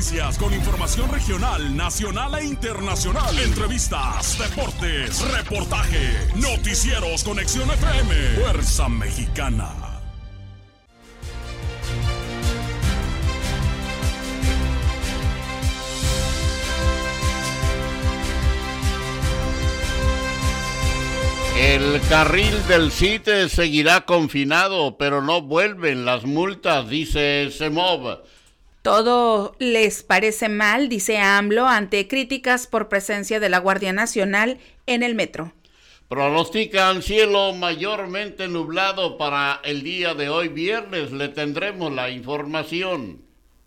Noticias con información regional, nacional e internacional. Entrevistas, deportes, reportaje, noticieros, conexión FM, Fuerza Mexicana. El carril del CITE seguirá confinado, pero no vuelven las multas, dice Semov. Todo les parece mal, dice AMLO, ante críticas por presencia de la Guardia Nacional en el metro. Pronostican cielo mayormente nublado para el día de hoy viernes. Le tendremos la información.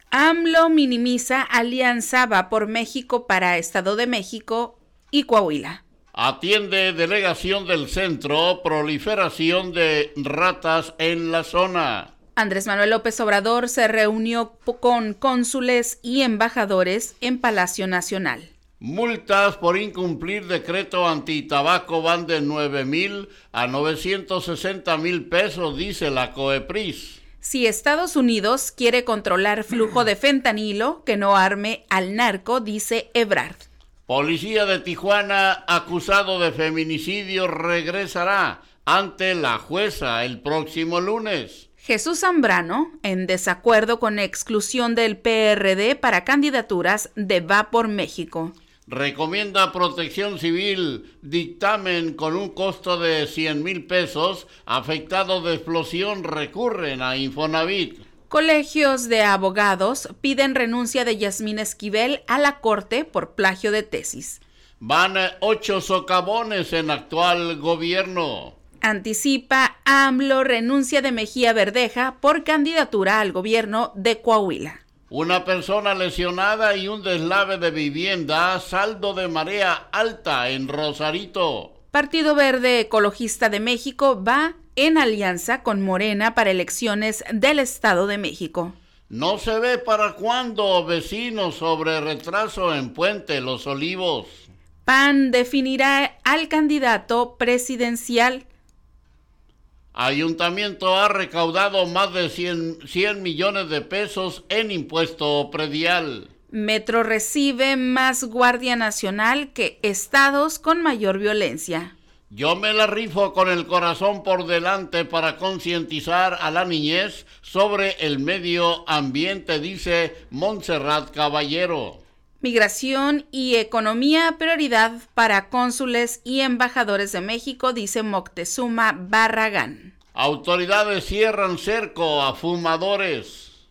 AMLO minimiza alianza va por México para Estado de México y Coahuila. Atiende delegación del centro proliferación de ratas en la zona. Andrés Manuel López Obrador se reunió con cónsules y embajadores en Palacio Nacional. Multas por incumplir decreto antitabaco van de 9 mil a 960 mil pesos, dice la COEPRIS. Si Estados Unidos quiere controlar flujo de fentanilo, que no arme al narco, dice Ebrard. Policía de Tijuana acusado de feminicidio regresará ante la jueza el próximo lunes. Jesús Zambrano, en desacuerdo con exclusión del PRD para candidaturas de Va por México. Recomienda protección civil, dictamen con un costo de 100 mil pesos, afectados de explosión recurren a Infonavit. Colegios de abogados piden renuncia de Yasmín Esquivel a la corte por plagio de tesis. Van ocho socavones en actual gobierno anticipa AMLO renuncia de Mejía Verdeja por candidatura al gobierno de Coahuila. Una persona lesionada y un deslave de vivienda, saldo de marea alta en Rosarito. Partido Verde Ecologista de México va en alianza con Morena para elecciones del Estado de México. No se ve para cuándo, vecinos, sobre retraso en Puente Los Olivos. PAN definirá al candidato presidencial Ayuntamiento ha recaudado más de 100, millones de pesos en impuesto predial. Metro recibe más Guardia Nacional que estados con mayor violencia. Yo me la rifo con el corazón por delante para concientizar a la niñez sobre el medio ambiente, dice Montserrat Caballero. Migración y economía prioridad para cónsules y embajadores de México, dice Moctezuma Barragán. Autoridades cierran cerco a fumadores.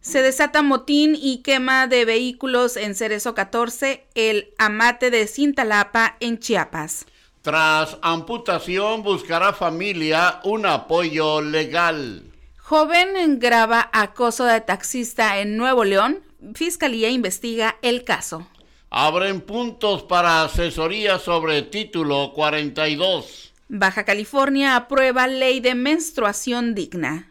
Se desata motín y quema de vehículos en Cerezo 14, el amate de Cintalapa en Chiapas. Tras amputación buscará familia un apoyo legal. Joven graba acoso de taxista en Nuevo León, Fiscalía investiga el caso. Abren puntos para asesoría sobre título 42. Baja California aprueba ley de menstruación digna.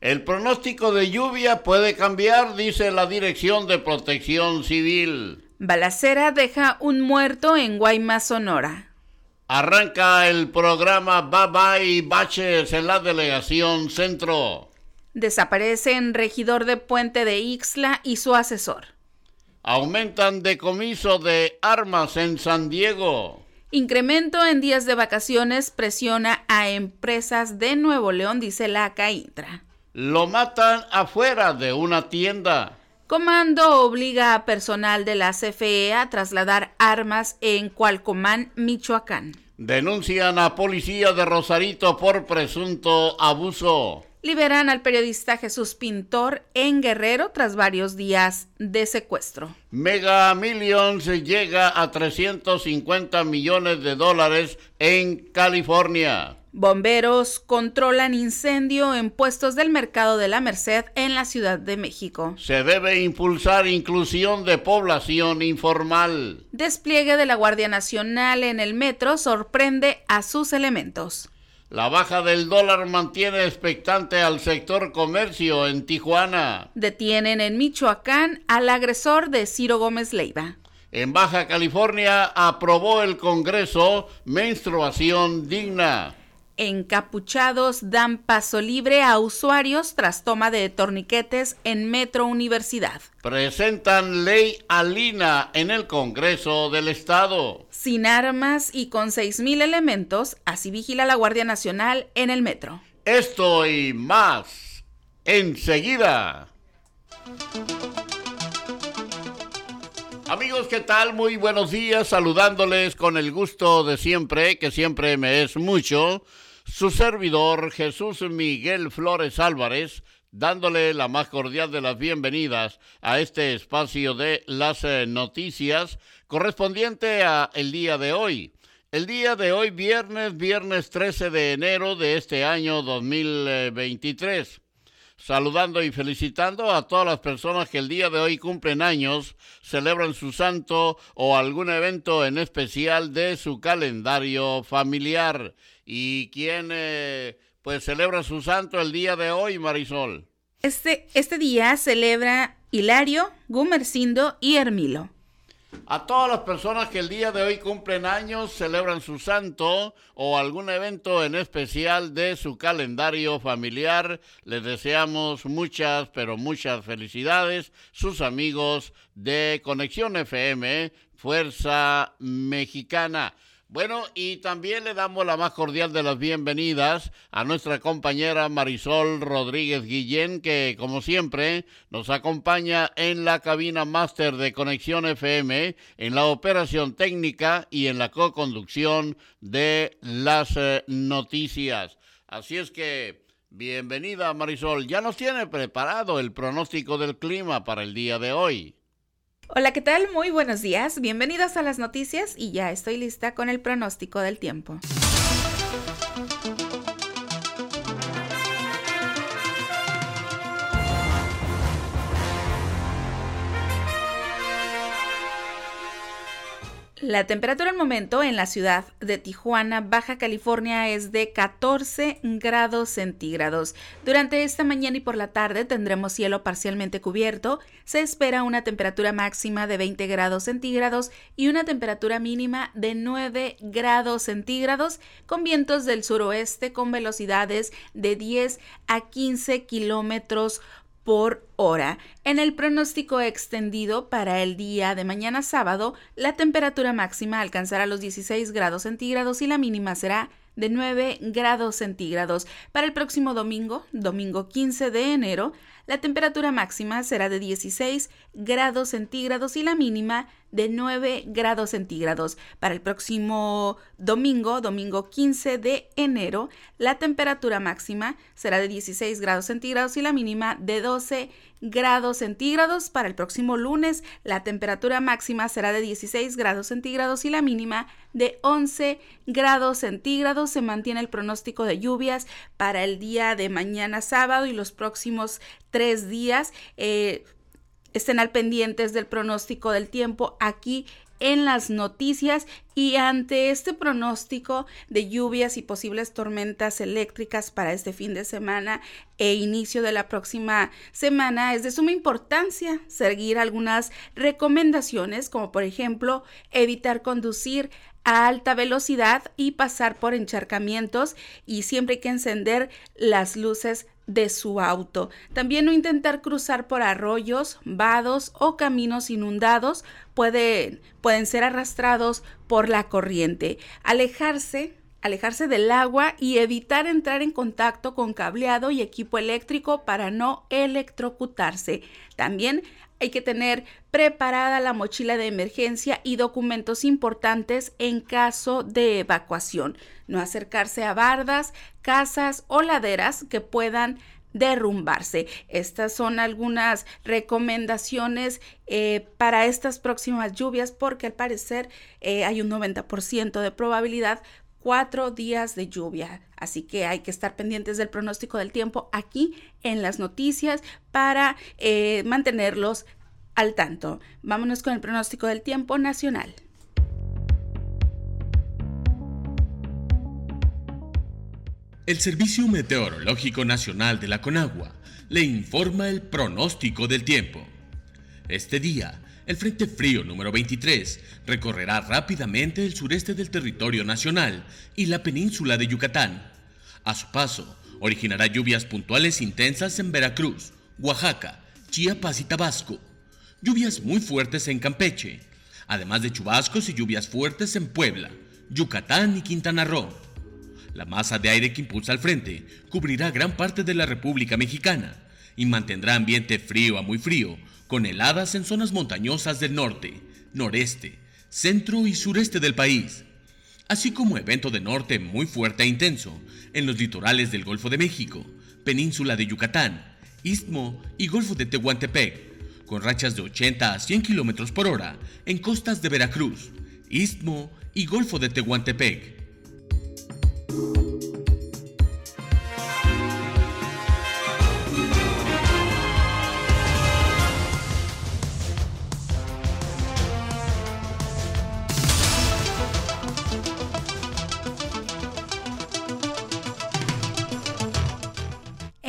El pronóstico de lluvia puede cambiar, dice la Dirección de Protección Civil. Balacera deja un muerto en Guaymas, Sonora. Arranca el programa Bye Bye Baches en la delegación Centro. Desaparecen regidor de Puente de Ixla y su asesor. Aumentan decomiso de armas en San Diego. Incremento en días de vacaciones presiona a empresas de Nuevo León, dice la CAINTRA. Lo matan afuera de una tienda. Comando obliga a personal de la CFE a trasladar armas en Cualcomán, Michoacán. Denuncian a policía de Rosarito por presunto abuso. Liberan al periodista Jesús Pintor en Guerrero tras varios días de secuestro. Mega Millions llega a 350 millones de dólares en California. Bomberos controlan incendio en puestos del mercado de la Merced en la Ciudad de México. Se debe impulsar inclusión de población informal. Despliegue de la Guardia Nacional en el metro sorprende a sus elementos. La baja del dólar mantiene expectante al sector comercio en Tijuana. Detienen en Michoacán al agresor de Ciro Gómez Leiva. En Baja California aprobó el Congreso menstruación digna. Encapuchados dan paso libre a usuarios tras toma de torniquetes en Metro Universidad. Presentan ley Alina en el Congreso del Estado. Sin armas y con 6.000 elementos, así vigila la Guardia Nacional en el metro. Esto y más enseguida. Amigos, ¿qué tal? Muy buenos días, saludándoles con el gusto de siempre, que siempre me es mucho su servidor Jesús Miguel Flores Álvarez, dándole la más cordial de las bienvenidas a este espacio de las eh, noticias correspondiente a el día de hoy. El día de hoy, viernes, viernes 13 de enero de este año 2023 saludando y felicitando a todas las personas que el día de hoy cumplen años, celebran su santo o algún evento en especial de su calendario familiar. ¿Y quién eh, pues celebra su santo el día de hoy, Marisol? Este, este día celebra Hilario, Gumercindo y Hermilo. A todas las personas que el día de hoy cumplen años, celebran su santo o algún evento en especial de su calendario familiar, les deseamos muchas, pero muchas felicidades, sus amigos de Conexión FM, Fuerza Mexicana. Bueno, y también le damos la más cordial de las bienvenidas a nuestra compañera Marisol Rodríguez Guillén, que como siempre nos acompaña en la cabina máster de Conexión FM, en la operación técnica y en la co-conducción de las eh, noticias. Así es que, bienvenida Marisol, ya nos tiene preparado el pronóstico del clima para el día de hoy. Hola, ¿qué tal? Muy buenos días. Bienvenidos a las noticias y ya estoy lista con el pronóstico del tiempo. La temperatura al momento en la ciudad de Tijuana, Baja California, es de 14 grados centígrados. Durante esta mañana y por la tarde tendremos cielo parcialmente cubierto. Se espera una temperatura máxima de 20 grados centígrados y una temperatura mínima de 9 grados centígrados con vientos del suroeste con velocidades de 10 a 15 kilómetros por hora. En el pronóstico extendido para el día de mañana sábado, la temperatura máxima alcanzará los 16 grados centígrados y la mínima será de 9 grados centígrados. Para el próximo domingo, domingo 15 de enero, la temperatura máxima será de 16 grados centígrados y la mínima de 9 grados centígrados. Para el próximo domingo, domingo 15 de enero, la temperatura máxima será de 16 grados centígrados y la mínima de 12 grados centígrados. Para el próximo lunes, la temperatura máxima será de 16 grados centígrados y la mínima de 11 grados centígrados. Se mantiene el pronóstico de lluvias para el día de mañana sábado y los próximos tres días. Eh, estén al pendientes del pronóstico del tiempo aquí en las noticias y ante este pronóstico de lluvias y posibles tormentas eléctricas para este fin de semana e inicio de la próxima semana es de suma importancia seguir algunas recomendaciones como por ejemplo evitar conducir a alta velocidad y pasar por encharcamientos y siempre hay que encender las luces de su auto. También no intentar cruzar por arroyos, vados o caminos inundados pueden, pueden ser arrastrados por la corriente. Alejarse alejarse del agua y evitar entrar en contacto con cableado y equipo eléctrico para no electrocutarse. También hay que tener preparada la mochila de emergencia y documentos importantes en caso de evacuación. No acercarse a bardas, casas o laderas que puedan derrumbarse. Estas son algunas recomendaciones eh, para estas próximas lluvias porque al parecer eh, hay un 90% de probabilidad cuatro días de lluvia. Así que hay que estar pendientes del pronóstico del tiempo aquí en las noticias para eh, mantenerlos al tanto. Vámonos con el pronóstico del tiempo nacional. El Servicio Meteorológico Nacional de la Conagua le informa el pronóstico del tiempo. Este día, el Frente Frío número 23 recorrerá rápidamente el sureste del territorio nacional y la península de Yucatán. A su paso, originará lluvias puntuales intensas en Veracruz, Oaxaca, Chiapas y Tabasco. Lluvias muy fuertes en Campeche, además de chubascos y lluvias fuertes en Puebla, Yucatán y Quintana Roo. La masa de aire que impulsa al frente cubrirá gran parte de la República Mexicana y mantendrá ambiente frío a muy frío, con heladas en zonas montañosas del norte, noreste, centro y sureste del país, así como evento de norte muy fuerte e intenso en los litorales del Golfo de México, península de Yucatán, Istmo y Golfo de Tehuantepec, con rachas de 80 a 100 km por hora en costas de Veracruz, Istmo y Golfo de Tehuantepec.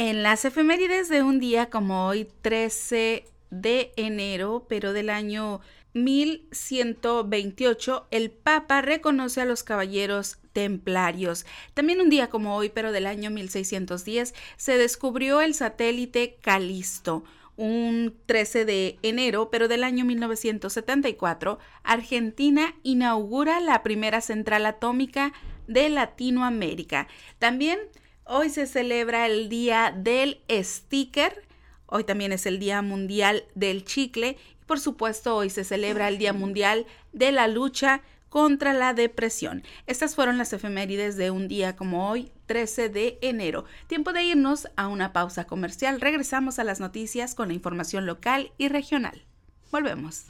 En las efemérides de un día como hoy, 13 de enero, pero del año 1128, el Papa reconoce a los caballeros templarios. También un día como hoy, pero del año 1610, se descubrió el satélite Calisto. Un 13 de enero, pero del año 1974, Argentina inaugura la primera central atómica de Latinoamérica. También hoy se celebra el Día del Sticker. Hoy también es el Día Mundial del Chicle. Y por supuesto, hoy se celebra el Día Mundial de la Lucha contra la depresión. Estas fueron las efemérides de un día como hoy, 13 de enero. Tiempo de irnos a una pausa comercial. Regresamos a las noticias con la información local y regional. Volvemos.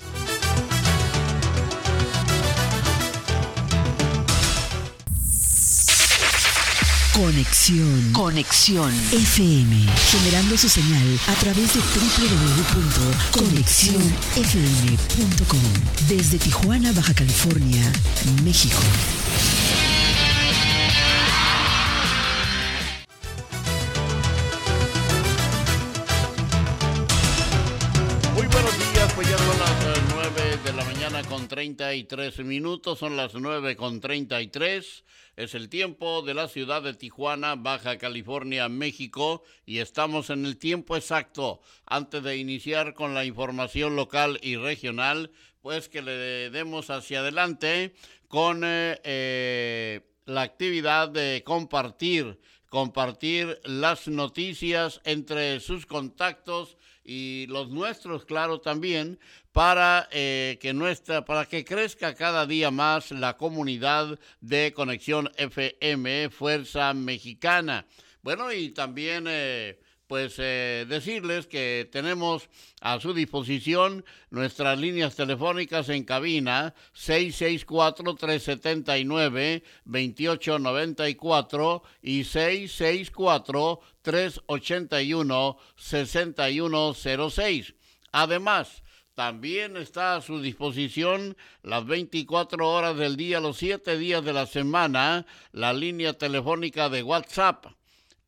Conexión. Conexión. FM. Generando su señal a través de www.conexionfm.com. Desde Tijuana, Baja California, México. Muy buenos días, pues ya son las 9 de la mañana con 33 minutos, son las 9 con 33. Es el tiempo de la ciudad de Tijuana, Baja California, México, y estamos en el tiempo exacto. Antes de iniciar con la información local y regional, pues que le demos hacia adelante con eh, eh, la actividad de compartir, compartir las noticias entre sus contactos y los nuestros, claro, también, para eh, que nuestra, para que crezca cada día más la comunidad de Conexión FM Fuerza Mexicana. Bueno, y también eh, pues eh, decirles que tenemos a su disposición nuestras líneas telefónicas en cabina 664-379-2894 y 664-381-6106. Además, también está a su disposición las 24 horas del día, los 7 días de la semana, la línea telefónica de WhatsApp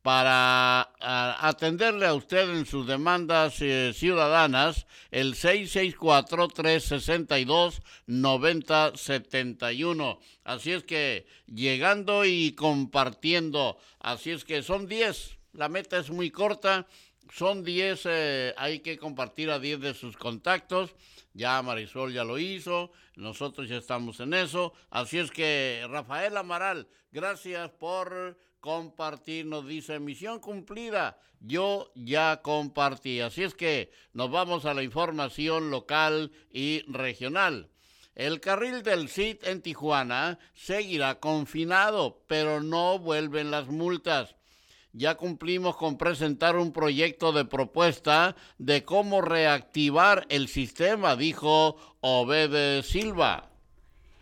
para atenderle a usted en sus demandas eh, ciudadanas, el 664-362-9071. Así es que llegando y compartiendo, así es que son 10, la meta es muy corta, son 10, eh, hay que compartir a 10 de sus contactos. Ya Marisol ya lo hizo, nosotros ya estamos en eso. Así es que Rafael Amaral, gracias por compartir. Nos dice, misión cumplida, yo ya compartí. Así es que nos vamos a la información local y regional. El carril del CIT en Tijuana seguirá confinado, pero no vuelven las multas. Ya cumplimos con presentar un proyecto de propuesta de cómo reactivar el sistema, dijo Obed Silva.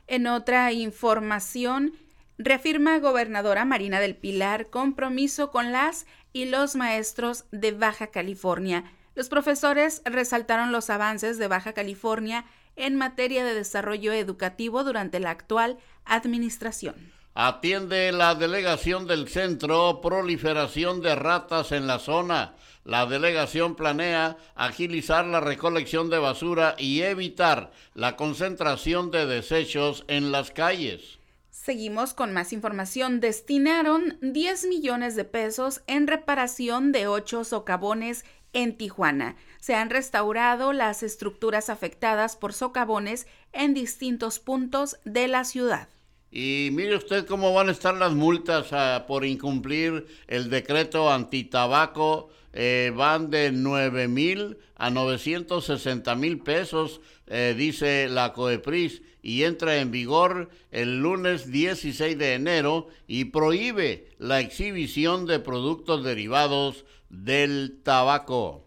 En otra información, reafirma gobernadora Marina del Pilar compromiso con las y los maestros de Baja California. Los profesores resaltaron los avances de Baja California en materia de desarrollo educativo durante la actual administración. Atiende la delegación del centro proliferación de ratas en la zona. La delegación planea agilizar la recolección de basura y evitar la concentración de desechos en las calles. Seguimos con más información. Destinaron 10 millones de pesos en reparación de ocho socavones en Tijuana. Se han restaurado las estructuras afectadas por socavones en distintos puntos de la ciudad. Y mire usted cómo van a estar las multas ah, por incumplir el decreto antitabaco. Eh, van de 9 mil a 960 mil pesos, eh, dice la COEPRIS, y entra en vigor el lunes 16 de enero y prohíbe la exhibición de productos derivados del tabaco.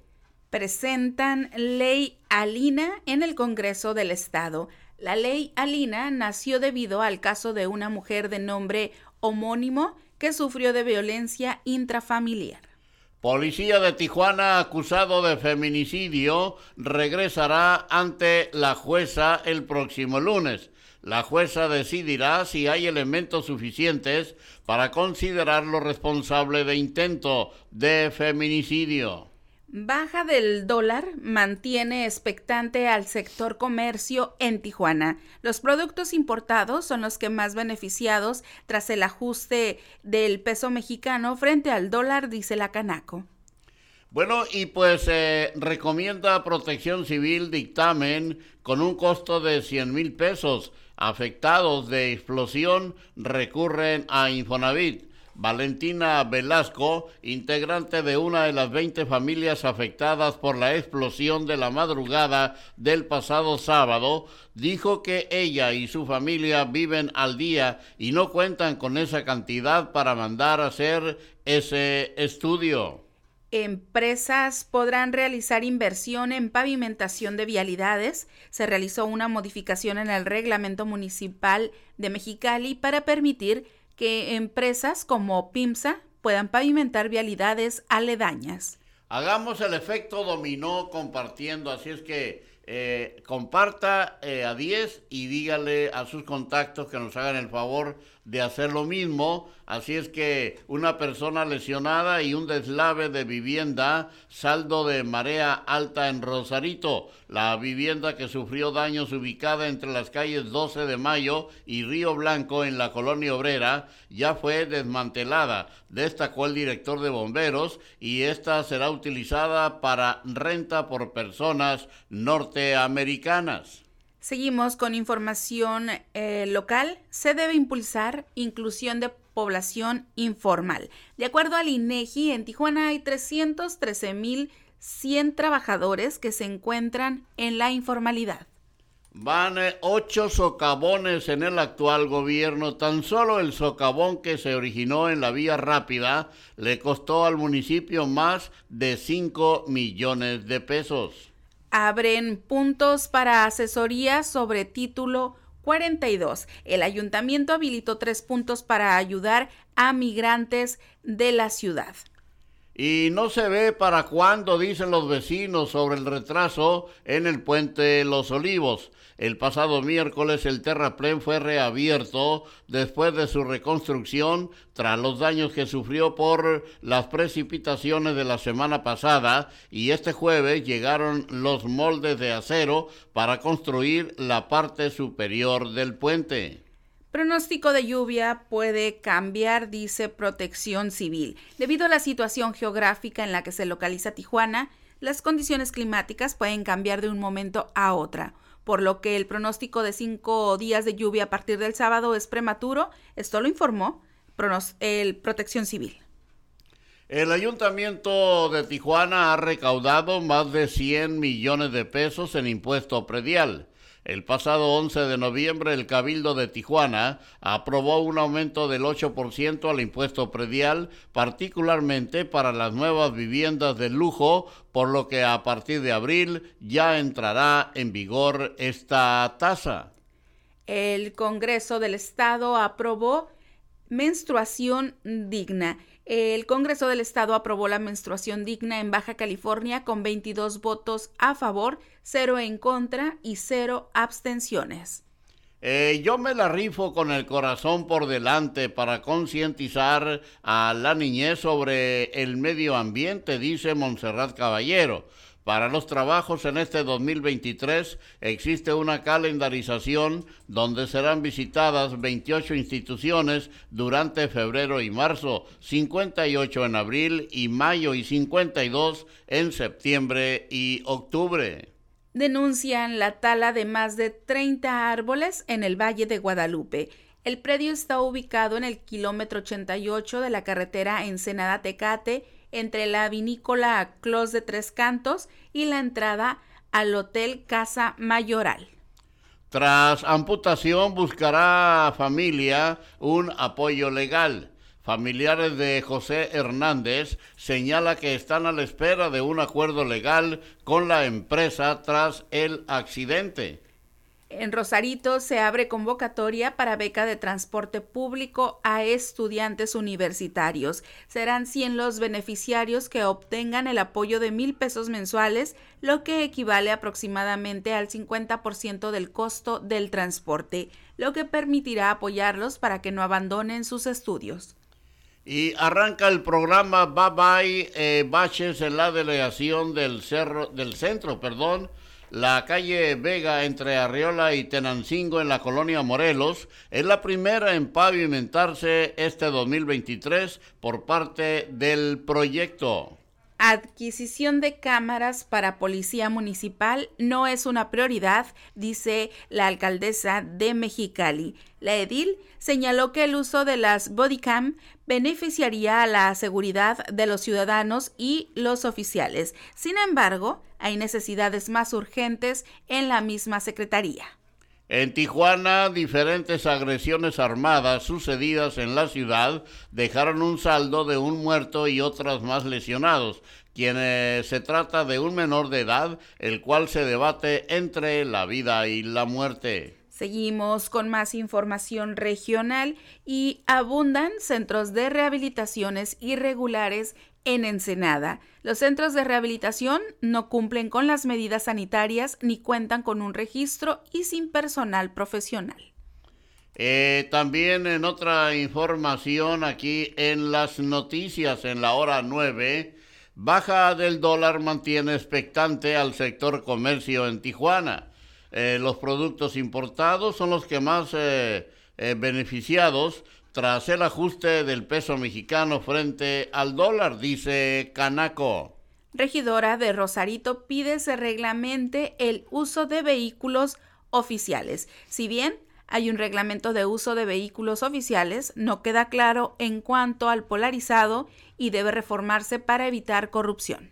Presentan ley Alina en el Congreso del Estado. La ley Alina nació debido al caso de una mujer de nombre homónimo que sufrió de violencia intrafamiliar. Policía de Tijuana acusado de feminicidio regresará ante la jueza el próximo lunes. La jueza decidirá si hay elementos suficientes para considerarlo responsable de intento de feminicidio. Baja del dólar mantiene expectante al sector comercio en Tijuana. Los productos importados son los que más beneficiados tras el ajuste del peso mexicano frente al dólar, dice la Canaco. Bueno, y pues eh, recomienda Protección Civil dictamen con un costo de 100 mil pesos. Afectados de explosión recurren a Infonavit. Valentina Velasco, integrante de una de las 20 familias afectadas por la explosión de la madrugada del pasado sábado, dijo que ella y su familia viven al día y no cuentan con esa cantidad para mandar a hacer ese estudio. Empresas podrán realizar inversión en pavimentación de vialidades. Se realizó una modificación en el reglamento municipal de Mexicali para permitir que empresas como PIMSA puedan pavimentar vialidades aledañas. Hagamos el efecto dominó compartiendo, así es que eh, comparta eh, a 10 y dígale a sus contactos que nos hagan el favor de hacer lo mismo. Así es que una persona lesionada y un deslave de vivienda, saldo de marea alta en Rosarito. La vivienda que sufrió daños ubicada entre las calles 12 de Mayo y Río Blanco en la colonia obrera ya fue desmantelada, destacó el director de bomberos, y esta será utilizada para renta por personas norteamericanas. Seguimos con información eh, local. Se debe impulsar inclusión de población informal. De acuerdo al INEGI, en Tijuana hay 313.100 trabajadores que se encuentran en la informalidad. Van eh, ocho socavones en el actual gobierno. Tan solo el socavón que se originó en la vía rápida le costó al municipio más de 5 millones de pesos abren puntos para asesoría sobre título 42. El ayuntamiento habilitó tres puntos para ayudar a migrantes de la ciudad. Y no se ve para cuándo, dicen los vecinos, sobre el retraso en el puente Los Olivos. El pasado miércoles el terraplén fue reabierto después de su reconstrucción tras los daños que sufrió por las precipitaciones de la semana pasada y este jueves llegaron los moldes de acero para construir la parte superior del puente. Pronóstico de lluvia puede cambiar, dice Protección Civil. Debido a la situación geográfica en la que se localiza Tijuana, las condiciones climáticas pueden cambiar de un momento a otra por lo que el pronóstico de cinco días de lluvia a partir del sábado es prematuro. Esto lo informó el Protección Civil. El ayuntamiento de Tijuana ha recaudado más de 100 millones de pesos en impuesto predial. El pasado 11 de noviembre el Cabildo de Tijuana aprobó un aumento del 8% al impuesto predial, particularmente para las nuevas viviendas de lujo, por lo que a partir de abril ya entrará en vigor esta tasa. El Congreso del Estado aprobó menstruación digna. El Congreso del Estado aprobó la menstruación digna en Baja California con 22 votos a favor, 0 en contra y 0 abstenciones. Eh, yo me la rifo con el corazón por delante para concientizar a la niñez sobre el medio ambiente, dice Montserrat Caballero. Para los trabajos en este 2023 existe una calendarización donde serán visitadas 28 instituciones durante febrero y marzo, 58 en abril y mayo y 52 en septiembre y octubre. Denuncian la tala de más de 30 árboles en el Valle de Guadalupe. El predio está ubicado en el kilómetro 88 de la carretera Ensenada-Tecate entre la vinícola Clos de Tres Cantos y la entrada al Hotel Casa Mayoral. Tras amputación buscará familia un apoyo legal. Familiares de José Hernández señala que están a la espera de un acuerdo legal con la empresa tras el accidente. En Rosarito se abre convocatoria para beca de transporte público a estudiantes universitarios. Serán 100 los beneficiarios que obtengan el apoyo de mil pesos mensuales, lo que equivale aproximadamente al 50% del costo del transporte, lo que permitirá apoyarlos para que no abandonen sus estudios. Y arranca el programa Bye Bye eh, Baches en la delegación del, cerro, del centro, perdón, la calle Vega entre Arriola y Tenancingo en la colonia Morelos es la primera en pavimentarse este 2023 por parte del proyecto. Adquisición de cámaras para policía municipal no es una prioridad, dice la alcaldesa de Mexicali. La edil señaló que el uso de las bodycam beneficiaría a la seguridad de los ciudadanos y los oficiales. Sin embargo, hay necesidades más urgentes en la misma Secretaría. En Tijuana, diferentes agresiones armadas sucedidas en la ciudad dejaron un saldo de un muerto y otras más lesionados, quienes se trata de un menor de edad, el cual se debate entre la vida y la muerte. Seguimos con más información regional y abundan centros de rehabilitaciones irregulares en Ensenada. Los centros de rehabilitación no cumplen con las medidas sanitarias ni cuentan con un registro y sin personal profesional. Eh, también en otra información aquí en las noticias en la hora 9, baja del dólar mantiene expectante al sector comercio en Tijuana. Eh, los productos importados son los que más eh, beneficiados tras el ajuste del peso mexicano frente al dólar, dice Canaco. Regidora de Rosarito pide se reglamente el uso de vehículos oficiales. Si bien hay un reglamento de uso de vehículos oficiales, no queda claro en cuanto al polarizado y debe reformarse para evitar corrupción.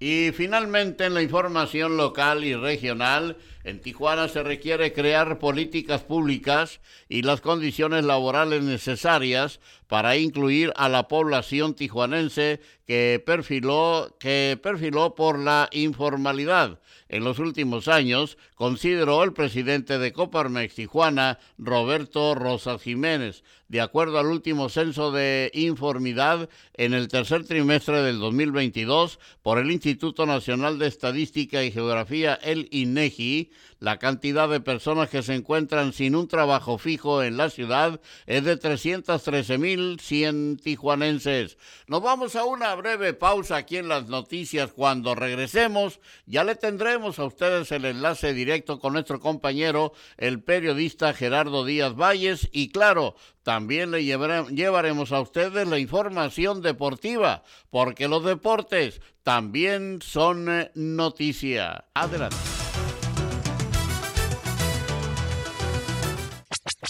Y finalmente en la información local y regional, en Tijuana se requiere crear políticas públicas y las condiciones laborales necesarias para incluir a la población tijuanense que perfiló, que perfiló por la informalidad. En los últimos años, consideró el presidente de Coparmex Tijuana, Roberto Rosas Jiménez. De acuerdo al último censo de informidad en el tercer trimestre del 2022 por el Instituto Nacional de Estadística y Geografía, el INEGI, la cantidad de personas que se encuentran sin un trabajo fijo en la ciudad es de 313.100 tijuanenses. Nos vamos a una breve pausa aquí en las noticias. Cuando regresemos, ya le tendremos a ustedes el enlace directo con nuestro compañero, el periodista Gerardo Díaz Valles. Y claro, también le llevaremos a ustedes la información deportiva, porque los deportes también son eh, noticia. Adelante.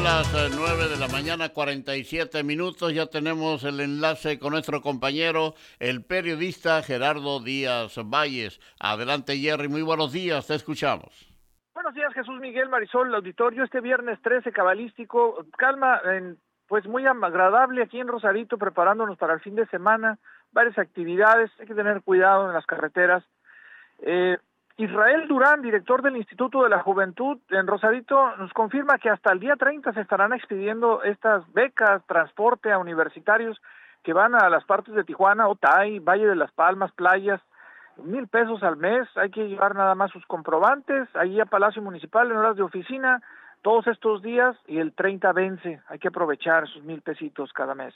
Son las 9 de la mañana, 47 minutos. Ya tenemos el enlace con nuestro compañero, el periodista Gerardo Díaz Valles. Adelante, Jerry. Muy buenos días. Te escuchamos. Buenos días, Jesús Miguel Marisol, el auditorio. Este viernes 13 cabalístico, calma, en, pues muy agradable aquí en Rosarito, preparándonos para el fin de semana. Varias actividades, hay que tener cuidado en las carreteras. Eh, Israel Durán, director del Instituto de la Juventud en Rosarito, nos confirma que hasta el día 30 se estarán expidiendo estas becas, transporte a universitarios que van a las partes de Tijuana, Otay, Valle de las Palmas, playas, mil pesos al mes, hay que llevar nada más sus comprobantes, ahí a Palacio Municipal en horas de oficina, todos estos días y el 30 vence, hay que aprovechar esos mil pesitos cada mes.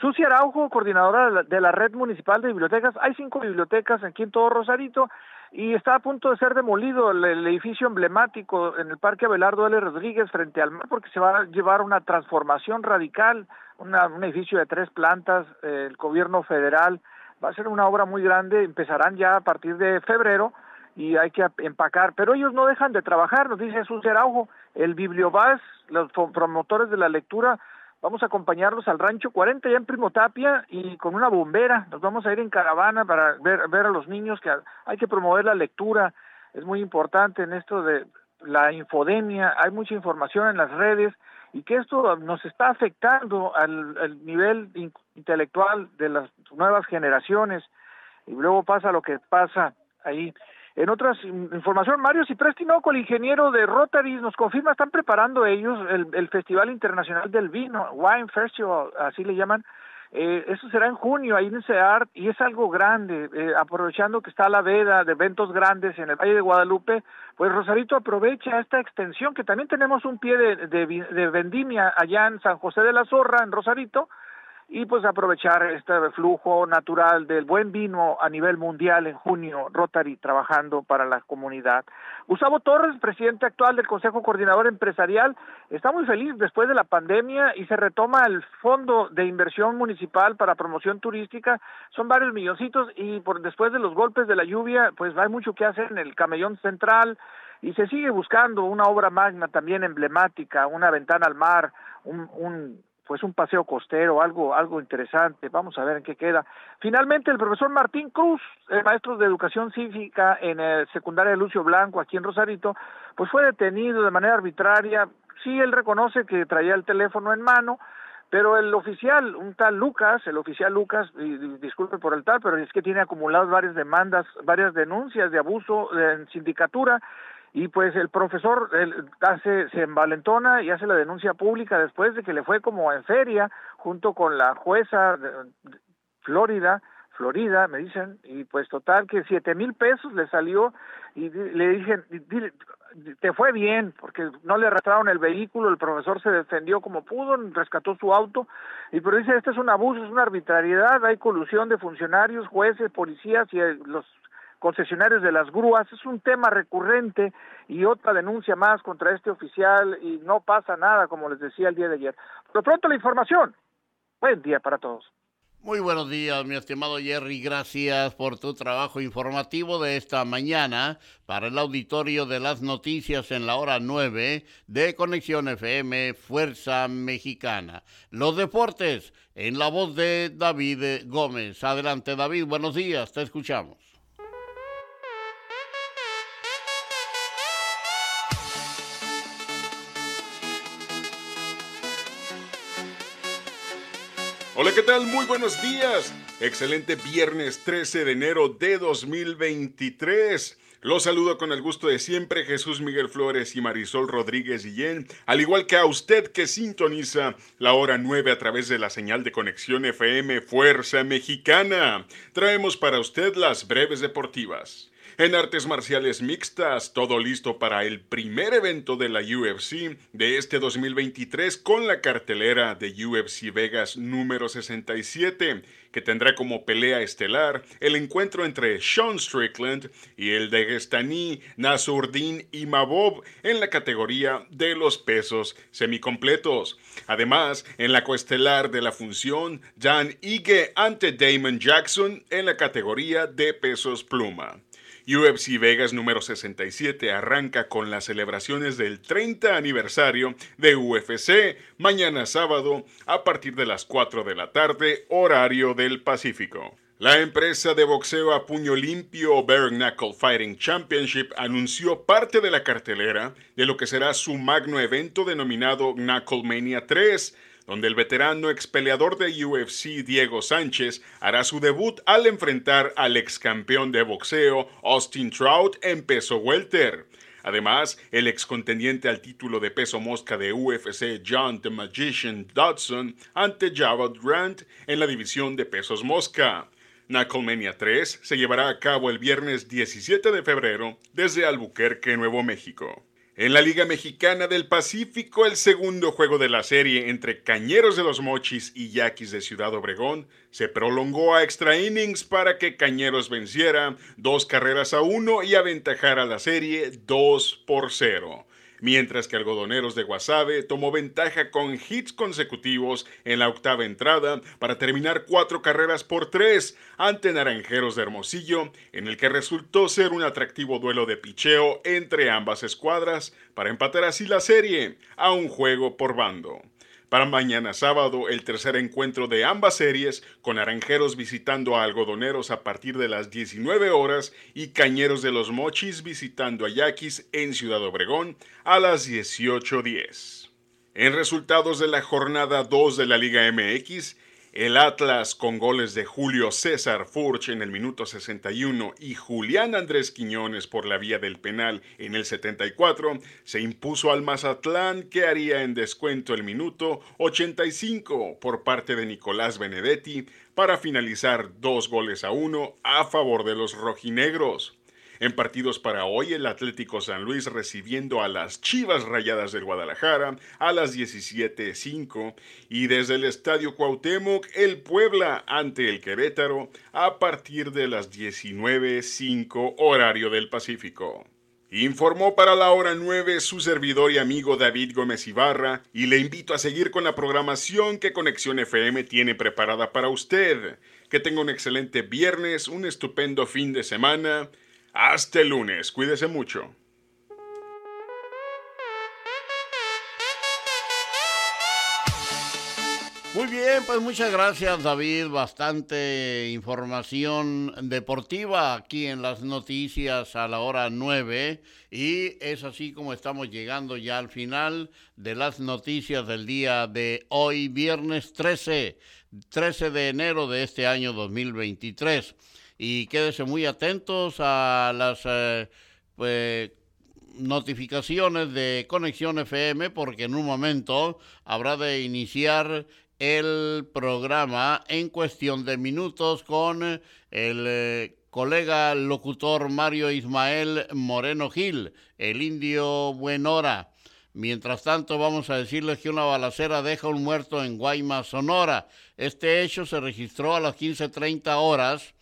Susi Araujo, coordinadora de la Red Municipal de Bibliotecas, hay cinco bibliotecas aquí en todo Rosarito y está a punto de ser demolido el, edificio emblemático en el Parque Abelardo L. Rodríguez frente al mar porque se va a llevar una transformación radical, una, un edificio de tres plantas, eh, el gobierno federal va a ser una obra muy grande, empezarán ya a partir de febrero y hay que empacar, pero ellos no dejan de trabajar, nos dice Jesús Araujo, el Bibliobás, los promotores de la lectura, vamos a acompañarlos al rancho 40 ya en Primo Tapia y con una bombera, nos vamos a ir en caravana para ver, a los niños que hay que promover la lectura, es muy importante en esto de la infodemia, hay mucha información en las redes y que esto nos está afectando al nivel intelectual de las nuevas generaciones. Y luego pasa lo que pasa ahí. En otras información, Mario Ciprestinoco, el ingeniero de Rotary, nos confirma, están preparando ellos el, Festival Internacional del Vino, Wine Festival, así le llaman, eh, eso será en junio, ahí en CEART, y es algo grande, eh, aprovechando que está la veda de eventos grandes en el Valle de Guadalupe, pues Rosarito aprovecha esta extensión, que también tenemos un pie de, de vendimia allá en San José de la Zorra, en Rosarito, y pues aprovechar este flujo natural del buen vino a nivel mundial en junio, Rotary trabajando para la comunidad. Gustavo Torres, presidente actual del Consejo Coordinador Empresarial, está muy feliz después de la pandemia y se retoma el Fondo de Inversión Municipal para Promoción Turística, son varios milloncitos y por después de los golpes de la lluvia, pues hay mucho que hacer en el Camellón Central, y se sigue buscando una obra magna también emblemática, una ventana al mar, un, un pues un paseo costero, algo, algo interesante, vamos a ver en qué queda. Finalmente, el profesor Martín Cruz, el maestro de educación cívica en el secundaria de Lucio Blanco, aquí en Rosarito, pues fue detenido de manera arbitraria. Sí, él reconoce que traía el teléfono en mano, pero el oficial, un tal Lucas, el oficial Lucas, y, disculpe por el tal, pero es que tiene acumuladas varias demandas, varias denuncias de abuso en sindicatura, y pues el profesor hace, se envalentona y hace la denuncia pública después de que le fue como en feria junto con la jueza de, Florida, Florida, me dicen, y pues total que siete mil pesos le salió y le dije, te fue bien, porque no le arrastraron el vehículo, el profesor se defendió como pudo, rescató su auto, y pero dice, este es un abuso, es una arbitrariedad, hay colusión de funcionarios, jueces, policías y los concesionarios de las grúas, es un tema recurrente y otra denuncia más contra este oficial y no pasa nada, como les decía el día de ayer. Por pronto la información. Buen día para todos. Muy buenos días, mi estimado Jerry. Gracias por tu trabajo informativo de esta mañana para el auditorio de las noticias en la hora 9 de Conexión FM Fuerza Mexicana. Los deportes en la voz de David Gómez. Adelante, David. Buenos días. Te escuchamos. Hola, ¿qué tal? Muy buenos días. Excelente viernes 13 de enero de 2023. Los saludo con el gusto de siempre Jesús Miguel Flores y Marisol Rodríguez Guillén, al igual que a usted que sintoniza la hora 9 a través de la señal de conexión FM Fuerza Mexicana. Traemos para usted las breves deportivas. En artes marciales mixtas, todo listo para el primer evento de la UFC de este 2023 con la cartelera de UFC Vegas número 67, que tendrá como pelea estelar el encuentro entre Sean Strickland y el dagestaní Nasurdin Imavov en la categoría de los pesos semicompletos. Además, en la coestelar de la función, Dan Ige ante Damon Jackson en la categoría de pesos pluma. UFC Vegas número 67 arranca con las celebraciones del 30 aniversario de UFC mañana sábado a partir de las 4 de la tarde, horario del Pacífico. La empresa de boxeo a puño limpio Bare Knuckle Fighting Championship anunció parte de la cartelera de lo que será su magno evento denominado Knuckle Mania 3, donde el veterano ex peleador de UFC Diego Sánchez hará su debut al enfrentar al ex campeón de boxeo Austin Trout en peso welter. Además, el ex contendiente al título de peso mosca de UFC John the Magician Dodson ante Javad Grant en la división de pesos mosca. Knucklemania 3 se llevará a cabo el viernes 17 de febrero desde Albuquerque, Nuevo México. En la Liga Mexicana del Pacífico, el segundo juego de la serie entre Cañeros de los Mochis y Yaquis de Ciudad Obregón se prolongó a extra innings para que Cañeros venciera dos carreras a uno y aventajara la serie 2 por 0 mientras que Algodoneros de Guasave tomó ventaja con hits consecutivos en la octava entrada para terminar cuatro carreras por tres ante Naranjeros de Hermosillo, en el que resultó ser un atractivo duelo de picheo entre ambas escuadras para empatar así la serie a un juego por bando. Para mañana sábado, el tercer encuentro de ambas series, con Naranjeros visitando a Algodoneros a partir de las 19 horas y Cañeros de los Mochis visitando a Yaquis en Ciudad Obregón a las 18.10. En resultados de la jornada 2 de la Liga MX, el Atlas con goles de Julio César Furch en el minuto 61 y Julián Andrés Quiñones por la vía del penal en el 74 se impuso al Mazatlán que haría en descuento el minuto 85 por parte de Nicolás Benedetti para finalizar dos goles a uno a favor de los rojinegros. En partidos para hoy, el Atlético San Luis recibiendo a las Chivas Rayadas del Guadalajara a las 17.05 y desde el Estadio Cuauhtémoc, el Puebla ante el Querétaro a partir de las 19.05 horario del Pacífico. Informó para la hora 9 su servidor y amigo David Gómez Ibarra y le invito a seguir con la programación que Conexión FM tiene preparada para usted. Que tenga un excelente viernes, un estupendo fin de semana hasta el lunes, cuídese mucho. Muy bien, pues muchas gracias David, bastante información deportiva aquí en las noticias a la hora 9 y es así como estamos llegando ya al final de las noticias del día de hoy, viernes 13, 13 de enero de este año 2023 y quédese muy atentos a las eh, pues, notificaciones de Conexión FM porque en un momento habrá de iniciar el programa en cuestión de minutos con el eh, colega locutor Mario Ismael Moreno Gil, el indio Buenora. Mientras tanto, vamos a decirles que una balacera deja un muerto en Guaymas, Sonora. Este hecho se registró a las 15.30 horas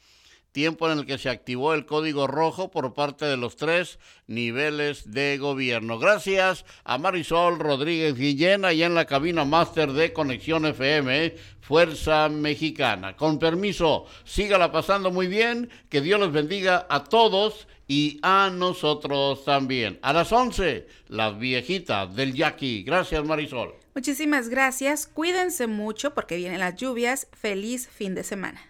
tiempo en el que se activó el código rojo por parte de los tres niveles de gobierno. Gracias a Marisol Rodríguez Guillén, allá en la cabina máster de Conexión FM, Fuerza Mexicana. Con permiso, sígala pasando muy bien, que Dios los bendiga a todos y a nosotros también. A las 11, las viejitas del Yaqui. Gracias, Marisol. Muchísimas gracias. Cuídense mucho porque vienen las lluvias. Feliz fin de semana.